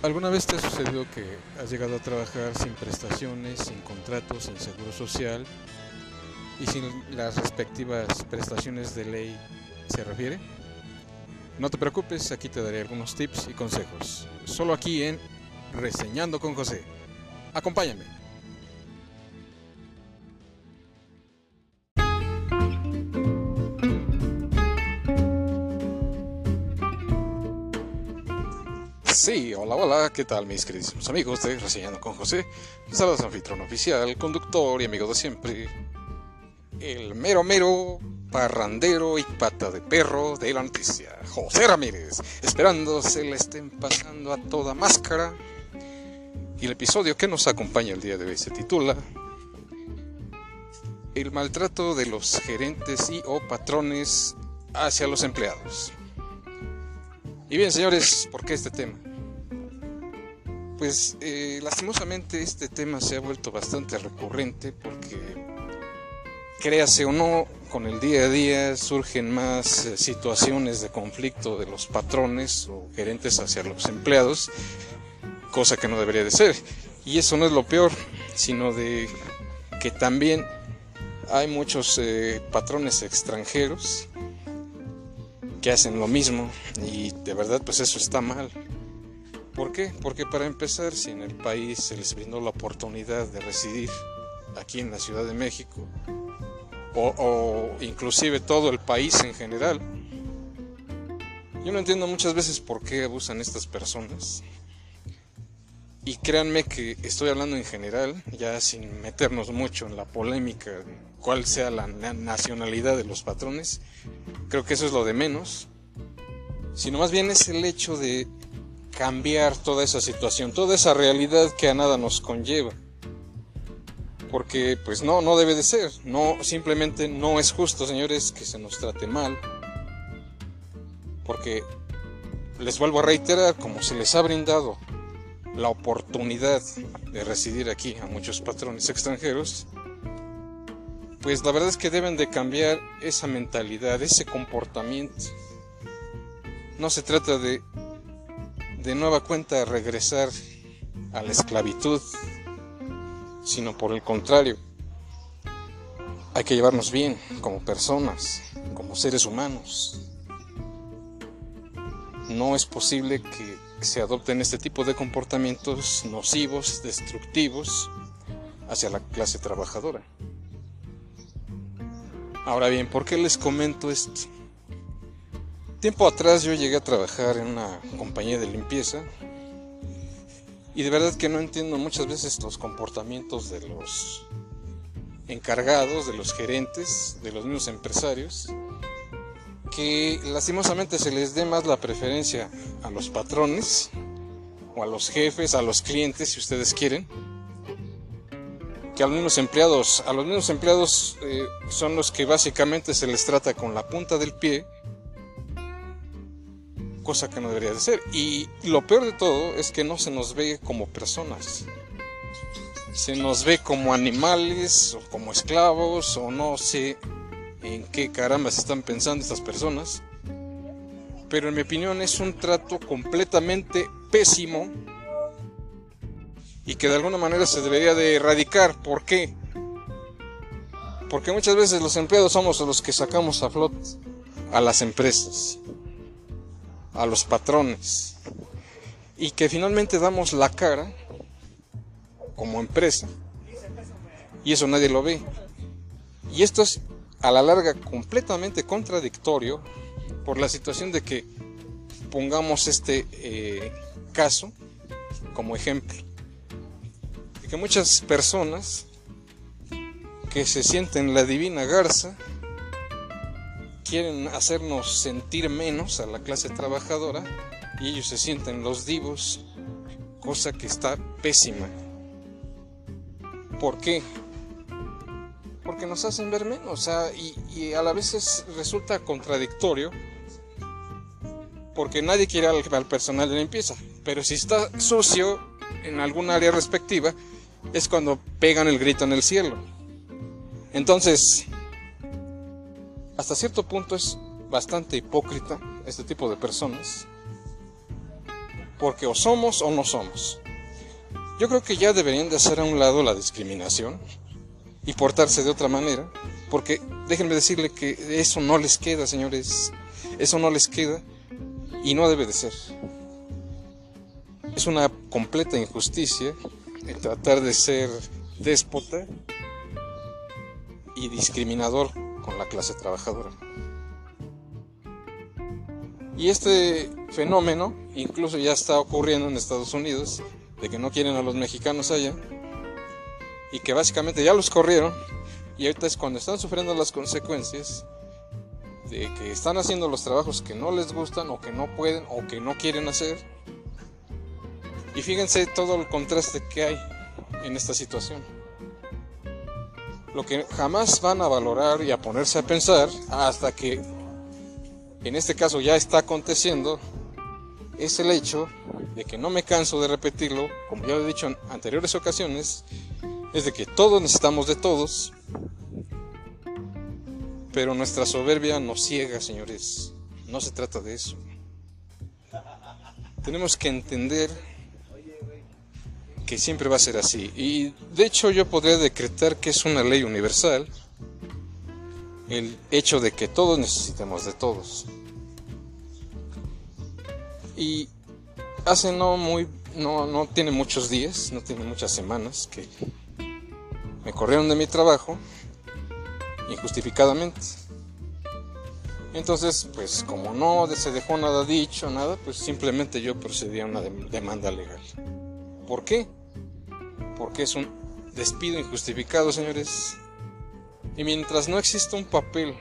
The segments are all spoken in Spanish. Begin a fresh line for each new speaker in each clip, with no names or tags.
¿Alguna vez te ha sucedido que has llegado a trabajar sin prestaciones, sin contratos, sin seguro social y sin las respectivas prestaciones de ley se refiere? No te preocupes, aquí te daré algunos tips y consejos. Solo aquí en Reseñando con José. Acompáñame. Sí, hola, hola, ¿qué tal mis queridos amigos de Reseñando con José? Saludos anfitrión oficial, conductor y amigo de siempre, el mero mero parrandero y pata de perro de la noticia, José Ramírez, esperando se le estén pasando a toda máscara. Y el episodio que nos acompaña el día de hoy se titula El maltrato de los gerentes y o patrones hacia los empleados. Y bien, señores, ¿por qué este tema? Pues eh, lastimosamente este tema se ha vuelto bastante recurrente porque, créase o no, con el día a día surgen más eh, situaciones de conflicto de los patrones o gerentes hacia los empleados, cosa que no debería de ser. Y eso no es lo peor, sino de que también hay muchos eh, patrones extranjeros que hacen lo mismo y de verdad pues eso está mal. ¿Por qué? Porque para empezar, si en el país se les brindó la oportunidad de residir aquí en la Ciudad de México, o, o inclusive todo el país en general, yo no entiendo muchas veces por qué abusan estas personas. Y créanme que estoy hablando en general, ya sin meternos mucho en la polémica cuál sea la nacionalidad de los patrones. Creo que eso es lo de menos. Sino más bien es el hecho de cambiar toda esa situación, toda esa realidad que a nada nos conlleva. Porque pues no, no debe de ser. No, simplemente no es justo, señores, que se nos trate mal. Porque les vuelvo a reiterar, como se les ha brindado la oportunidad de residir aquí a muchos patrones extranjeros, pues la verdad es que deben de cambiar esa mentalidad, ese comportamiento. No se trata de de nueva cuenta regresar a la esclavitud, sino por el contrario, hay que llevarnos bien como personas, como seres humanos. No es posible que se adopten este tipo de comportamientos nocivos, destructivos hacia la clase trabajadora. Ahora bien, ¿por qué les comento esto? Tiempo atrás yo llegué a trabajar en una compañía de limpieza y de verdad que no entiendo muchas veces los comportamientos de los encargados, de los gerentes, de los mismos empresarios, que lastimosamente se les dé más la preferencia a los patrones o a los jefes, a los clientes, si ustedes quieren, que a los mismos empleados. A los mismos empleados eh, son los que básicamente se les trata con la punta del pie cosa que no debería de ser. Y lo peor de todo es que no se nos ve como personas. Se nos ve como animales o como esclavos o no sé en qué caramba se están pensando estas personas. Pero en mi opinión es un trato completamente pésimo y que de alguna manera se debería de erradicar. ¿Por qué? Porque muchas veces los empleados somos los que sacamos a flote a las empresas a los patrones. Y que finalmente damos la cara como empresa. Y eso nadie lo ve. Y esto es a la larga completamente contradictorio por la situación de que pongamos este eh, caso como ejemplo. De que muchas personas que se sienten la divina garza quieren hacernos sentir menos a la clase trabajadora y ellos se sienten los divos, cosa que está pésima. ¿Por qué? Porque nos hacen ver menos y, a la vez resulta contradictorio porque nadie quiere al, al personal de limpieza, pero si está sucio en algún área respectiva es cuando pegan el grito en el cielo. Entonces, hasta cierto punto es bastante hipócrita este tipo de personas porque o somos o no somos. Yo creo que ya deberían de hacer a un lado la discriminación y portarse de otra manera, porque déjenme decirle que eso no les queda, señores, eso no les queda y no debe de ser. Es una completa injusticia el tratar de ser déspota y discriminador la clase trabajadora. Y este fenómeno incluso ya está ocurriendo en Estados Unidos, de que no quieren a los mexicanos allá, y que básicamente ya los corrieron, y ahorita es cuando están sufriendo las consecuencias de que están haciendo los trabajos que no les gustan o que no pueden o que no quieren hacer. Y fíjense todo el contraste que hay en esta situación. Lo que jamás van a valorar y a ponerse a pensar hasta que en este caso ya está aconteciendo es el hecho de que no me canso de repetirlo, como ya he dicho en anteriores ocasiones, es de que todos necesitamos de todos, pero nuestra soberbia nos ciega, señores. No se trata de eso. Tenemos que entender que siempre va a ser así. Y de hecho yo podría decretar que es una ley universal el hecho de que todos necesitamos de todos. Y hace no muy, no, no tiene muchos días, no tiene muchas semanas que me corrieron de mi trabajo injustificadamente. Entonces, pues como no se dejó nada dicho, nada, pues simplemente yo procedí a una demanda legal. ¿Por qué? Porque es un despido injustificado, señores. Y mientras no exista un papel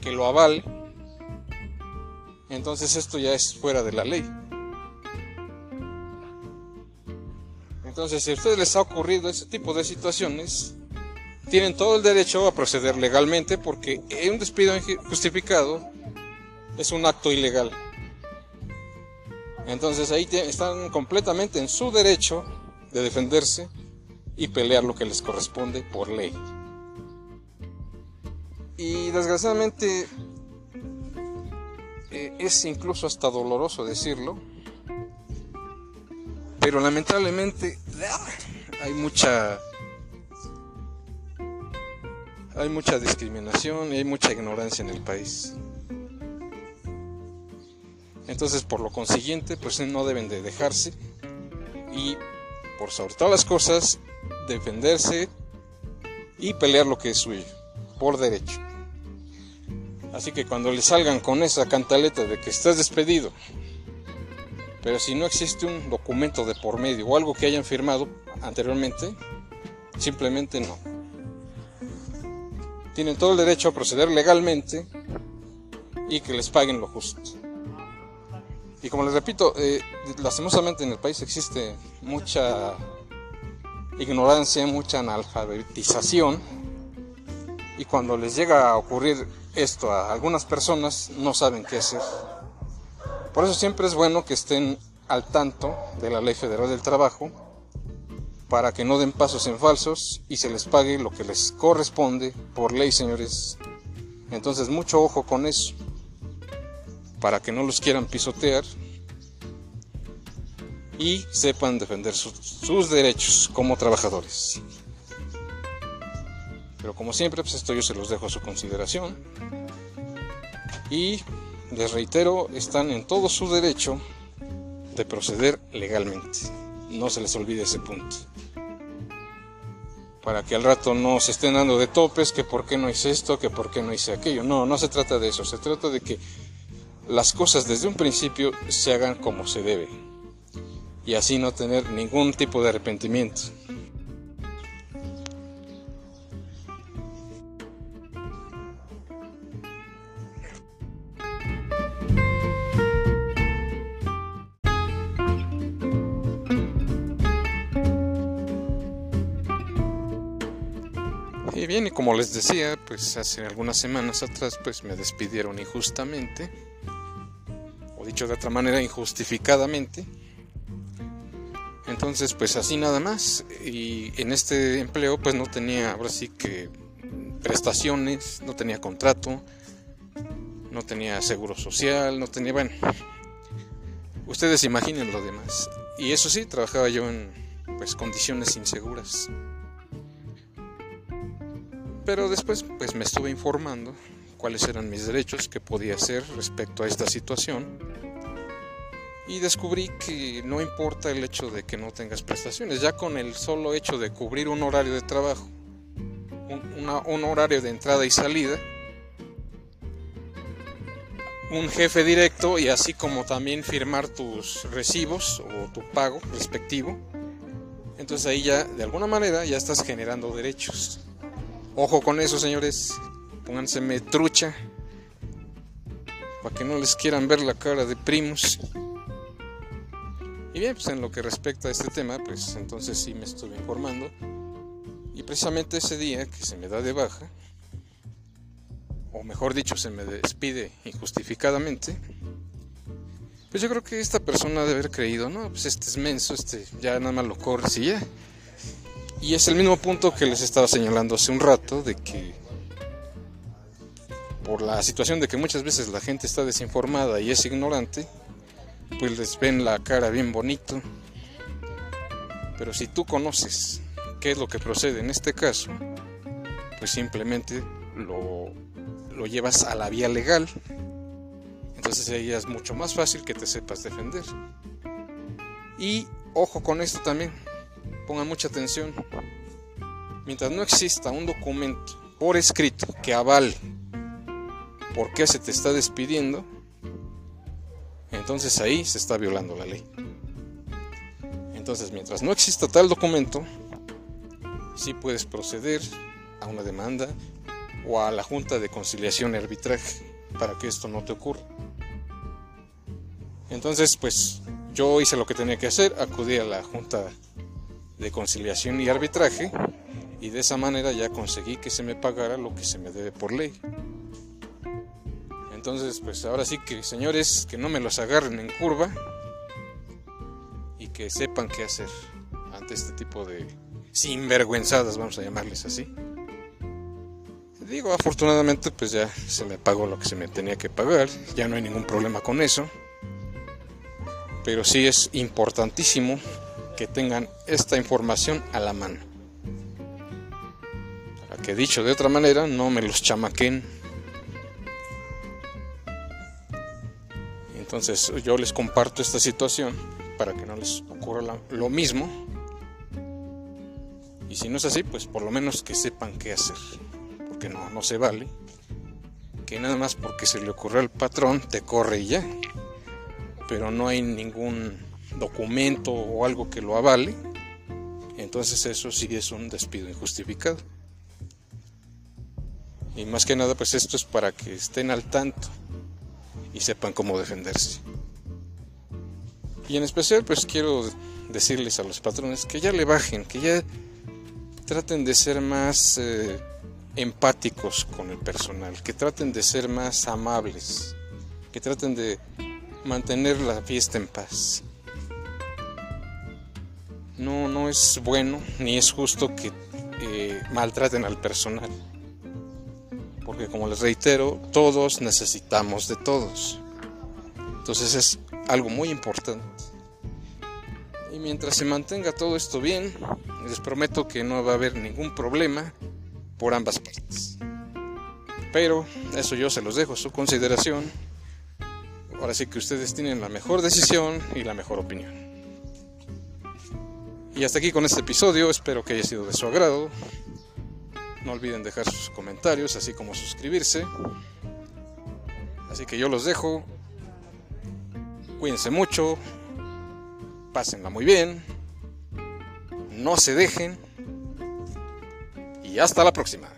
que lo avale, entonces esto ya es fuera de la ley. Entonces, si a ustedes les ha ocurrido ese tipo de situaciones, tienen todo el derecho a proceder legalmente porque un despido injustificado es un acto ilegal. Entonces ahí están completamente en su derecho de defenderse y pelear lo que les corresponde por ley. Y desgraciadamente eh, es incluso hasta doloroso decirlo, pero lamentablemente hay mucha hay mucha discriminación y hay mucha ignorancia en el país. Entonces, por lo consiguiente, pues no deben de dejarse y por sobre las cosas defenderse y pelear lo que es suyo por derecho. Así que cuando le salgan con esa cantaleta de que estás despedido, pero si no existe un documento de por medio o algo que hayan firmado anteriormente, simplemente no. Tienen todo el derecho a proceder legalmente y que les paguen lo justo. Y como les repito, eh, lastimosamente en el país existe mucha ignorancia, mucha analfabetización y cuando les llega a ocurrir esto a algunas personas no saben qué hacer. Por eso siempre es bueno que estén al tanto de la Ley Federal del Trabajo para que no den pasos en falsos y se les pague lo que les corresponde por ley, señores. Entonces mucho ojo con eso, para que no los quieran pisotear y sepan defender sus derechos como trabajadores. Pero como siempre, pues esto yo se los dejo a su consideración. Y les reitero, están en todo su derecho de proceder legalmente. No se les olvide ese punto. Para que al rato no se estén dando de topes, que por qué no hice esto, que por qué no hice aquello. No, no se trata de eso. Se trata de que las cosas desde un principio se hagan como se debe. Y así no tener ningún tipo de arrepentimiento. Y bien, y como les decía, pues hace algunas semanas atrás pues me despidieron injustamente, o dicho de otra manera, injustificadamente. Entonces, pues así nada más. Y en este empleo pues no tenía, ahora sí que prestaciones, no tenía contrato, no tenía seguro social, no tenía, bueno, Ustedes imaginen lo demás. Y eso sí, trabajaba yo en pues condiciones inseguras. Pero después pues me estuve informando cuáles eran mis derechos, qué podía hacer respecto a esta situación. Y descubrí que no importa el hecho de que no tengas prestaciones, ya con el solo hecho de cubrir un horario de trabajo, un, horario de entrada y salida, un jefe directo y así como también firmar tus recibos o tu pago respectivo. Entonces ahí ya de alguna manera ya estás generando derechos. Ojo con eso, señores. Pónganseme trucha para que no les quieran ver la cara de primos. Y bien, pues en lo que respecta a este tema, pues entonces sí me estuve informando. Y precisamente ese día que se me da de baja, o mejor dicho, se me despide injustificadamente, pues yo creo que esta persona debe haber creído, no, pues este es menso, este ya nada más lo corres y ya. Y es el mismo punto que les estaba señalando hace un rato, de que por la situación de que muchas veces la gente está desinformada y es ignorante, pues les ven la cara bien bonito. Pero si tú conoces qué es lo que procede en este caso, pues simplemente lo lo llevas a la vía legal. Entonces ahí es mucho más fácil que te sepas defender. Y ojo con esto también, pongan mucha atención. Mientras no exista un documento por escrito que avale por qué se te está despidiendo, entonces ahí se está violando la ley. Entonces, mientras no exista tal documento, sí puedes proceder a una demanda o a la Junta de Conciliación y Arbitraje para que esto no te ocurra. Entonces, pues yo hice lo que tenía que hacer, acudí a la Junta de Conciliación y Arbitraje y de esa manera ya conseguí que se me pagara lo que se me debe por ley. Entonces, pues ahora sí que señores, que no me los agarren en curva y que sepan qué hacer ante este tipo de sinvergüenzadas, vamos a llamarles así. Digo, afortunadamente pues ya se me pagó lo que se me tenía que pagar, ya no hay ningún problema con eso. Pero sí es importantísimo que tengan esta información a la mano. Para que dicho de otra manera no me los chamaquen. Entonces yo les comparto esta situación para que no les ocurra lo mismo. Y si no es así, pues por lo menos que sepan qué hacer que no, no se vale, que nada más porque se le ocurrió al patrón te corre y ya, pero no hay ningún documento o algo que lo avale, entonces eso sí es un despido injustificado. Y más que nada, pues esto es para que estén al tanto y sepan cómo defenderse. Y en especial, pues quiero decirles a los patrones que ya le bajen, que ya traten de ser más eh, empáticos con el personal, que traten de ser más amables, que traten de mantener la fiesta en paz. No, no es bueno ni es justo que eh, maltraten al personal, porque como les reitero, todos necesitamos de todos. Entonces es algo muy importante. Y mientras se mantenga todo esto bien, les prometo que no va a haber ningún problema por ambas partes. Pero eso yo se los dejo a su consideración. Ahora sí que ustedes tienen la mejor decisión y la mejor opinión. Y hasta aquí con este episodio, espero que haya sido de su agrado. No olviden dejar sus comentarios, así como suscribirse. Así que yo los dejo. Cuídense mucho. Pásenla muy bien. No se dejen y hasta la próxima.